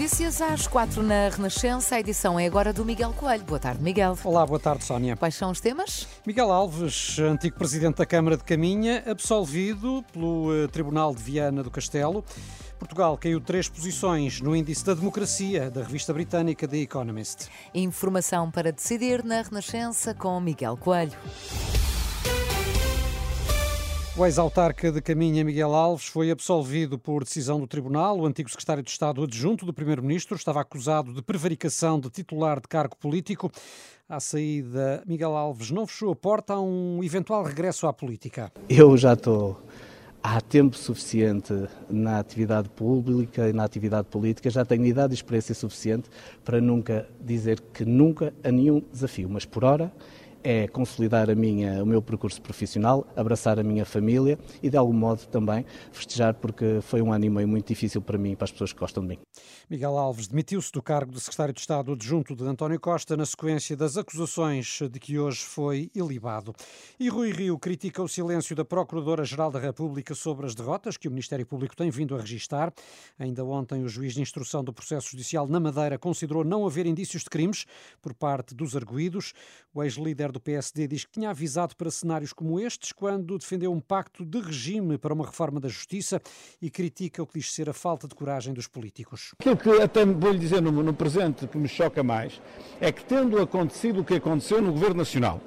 Notícias às quatro na Renascença. A edição é agora do Miguel Coelho. Boa tarde, Miguel. Olá, boa tarde, Sónia. Quais são os temas? Miguel Alves, antigo presidente da Câmara de Caminha, absolvido pelo eh, Tribunal de Viana do Castelo. Portugal caiu três posições no índice da democracia da revista britânica The Economist. Informação para decidir na Renascença com Miguel Coelho. O ex-autarca de Caminha, Miguel Alves, foi absolvido por decisão do Tribunal. O antigo secretário de Estado adjunto do Primeiro-Ministro estava acusado de prevaricação de titular de cargo político. À saída, Miguel Alves não fechou a porta a um eventual regresso à política. Eu já estou há tempo suficiente na atividade pública e na atividade política, já tenho idade e experiência suficiente para nunca dizer que nunca a nenhum desafio, mas por hora é consolidar a minha, o meu percurso profissional, abraçar a minha família e, de algum modo, também festejar, porque foi um ano e meio muito difícil para mim e para as pessoas que gostam de mim. Miguel Alves demitiu-se do cargo de secretário de Estado adjunto de António Costa na sequência das acusações de que hoje foi ilibado. E Rui Rio critica o silêncio da Procuradora-Geral da República sobre as derrotas que o Ministério Público tem vindo a registrar. Ainda ontem, o juiz de instrução do processo judicial na Madeira considerou não haver indícios de crimes por parte dos arguídos. O ex-líder líder do PSD diz que tinha avisado para cenários como estes quando defendeu um pacto de regime para uma reforma da justiça e critica o que diz ser a falta de coragem dos políticos. Aquilo que até vou lhe dizer no, no presente que me choca mais é que, tendo acontecido o que aconteceu no Governo Nacional,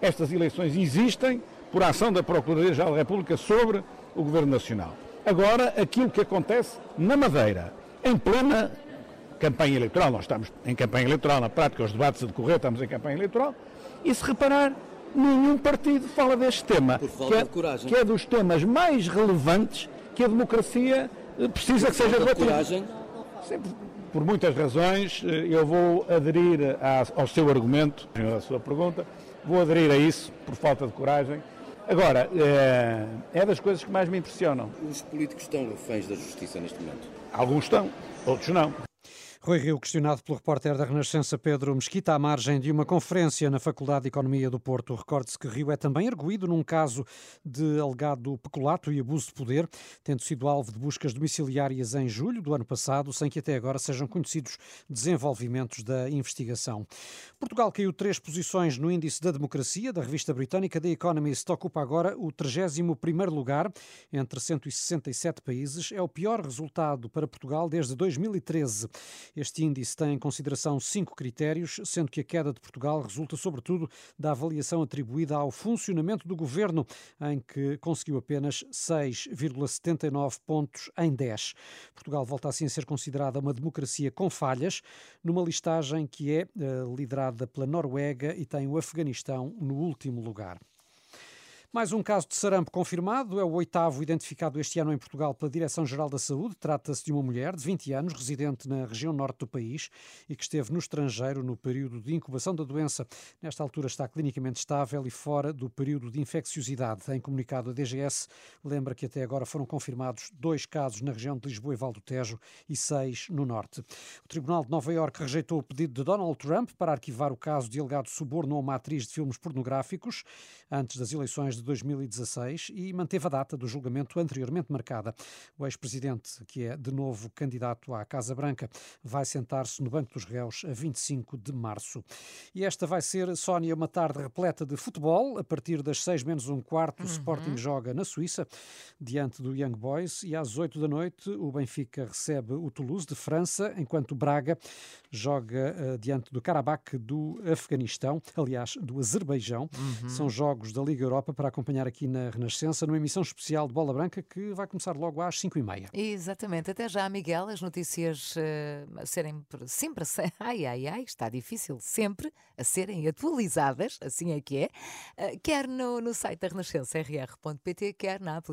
estas eleições existem por ação da Procuradoria-Geral da República sobre o Governo Nacional. Agora, aquilo que acontece na Madeira, em plena campanha eleitoral, nós estamos em campanha eleitoral, na prática os debates a decorrer, estamos em campanha eleitoral, e se reparar, nenhum partido fala deste tema, que é, que é, dos temas mais relevantes que a democracia eh, precisa por que seja debatida. Sim, por muitas razões, eh, eu vou aderir ao seu argumento, à sua pergunta, vou aderir a isso por falta de coragem. Agora, é, é das coisas que mais me impressionam. Os políticos estão reféns da justiça neste momento? Alguns estão, outros não. Rui Rio, questionado pelo repórter da Renascença Pedro Mesquita, à margem de uma conferência na Faculdade de Economia do Porto. Recorde-se que Rio é também arguído num caso de alegado peculato e abuso de poder, tendo sido alvo de buscas domiciliárias em julho do ano passado, sem que até agora sejam conhecidos desenvolvimentos da investigação. Portugal caiu três posições no índice da democracia da revista britânica The Economist. Ocupa agora o 31º lugar entre 167 países. É o pior resultado para Portugal desde 2013. Este índice tem em consideração cinco critérios, sendo que a queda de Portugal resulta, sobretudo, da avaliação atribuída ao funcionamento do governo, em que conseguiu apenas 6,79 pontos em 10. Portugal volta assim a ser considerada uma democracia com falhas, numa listagem que é uh, liderada pela Noruega e tem o Afeganistão no último lugar. Mais um caso de sarampo confirmado, é o oitavo identificado este ano em Portugal pela Direção-Geral da Saúde. Trata-se de uma mulher de 20 anos, residente na região norte do país e que esteve no estrangeiro no período de incubação da doença. Nesta altura está clinicamente estável e fora do período de infecciosidade. Em comunicado, a DGS lembra que até agora foram confirmados dois casos na região de Lisboa e Val do Tejo e seis no norte. O Tribunal de Nova Iorque rejeitou o pedido de Donald Trump para arquivar o caso de alegado suborno a uma atriz de filmes pornográficos antes das eleições de 2016 e manteve a data do julgamento anteriormente marcada. O ex-presidente, que é de novo candidato à Casa Branca, vai sentar-se no banco dos réus a 25 de março. E esta vai ser, Sónia, uma tarde repleta de futebol. A partir das 6 menos um quarto, o uhum. Sporting joga na Suíça, diante do Young Boys, e às 8 da noite o Benfica recebe o Toulouse de França, enquanto o Braga joga uh, diante do Karabakh do Afeganistão, aliás, do Azerbaijão. Uhum. São jogos da Liga Europa para acompanhar aqui na Renascença, numa emissão especial de Bola Branca que vai começar logo às 5h30. Exatamente. Até já, Miguel, as notícias uh, a serem sempre. Ai, ai, ai, está difícil sempre a serem atualizadas, assim é que é, uh, quer no, no site da Renascença, rr.pt, quer na aplicação.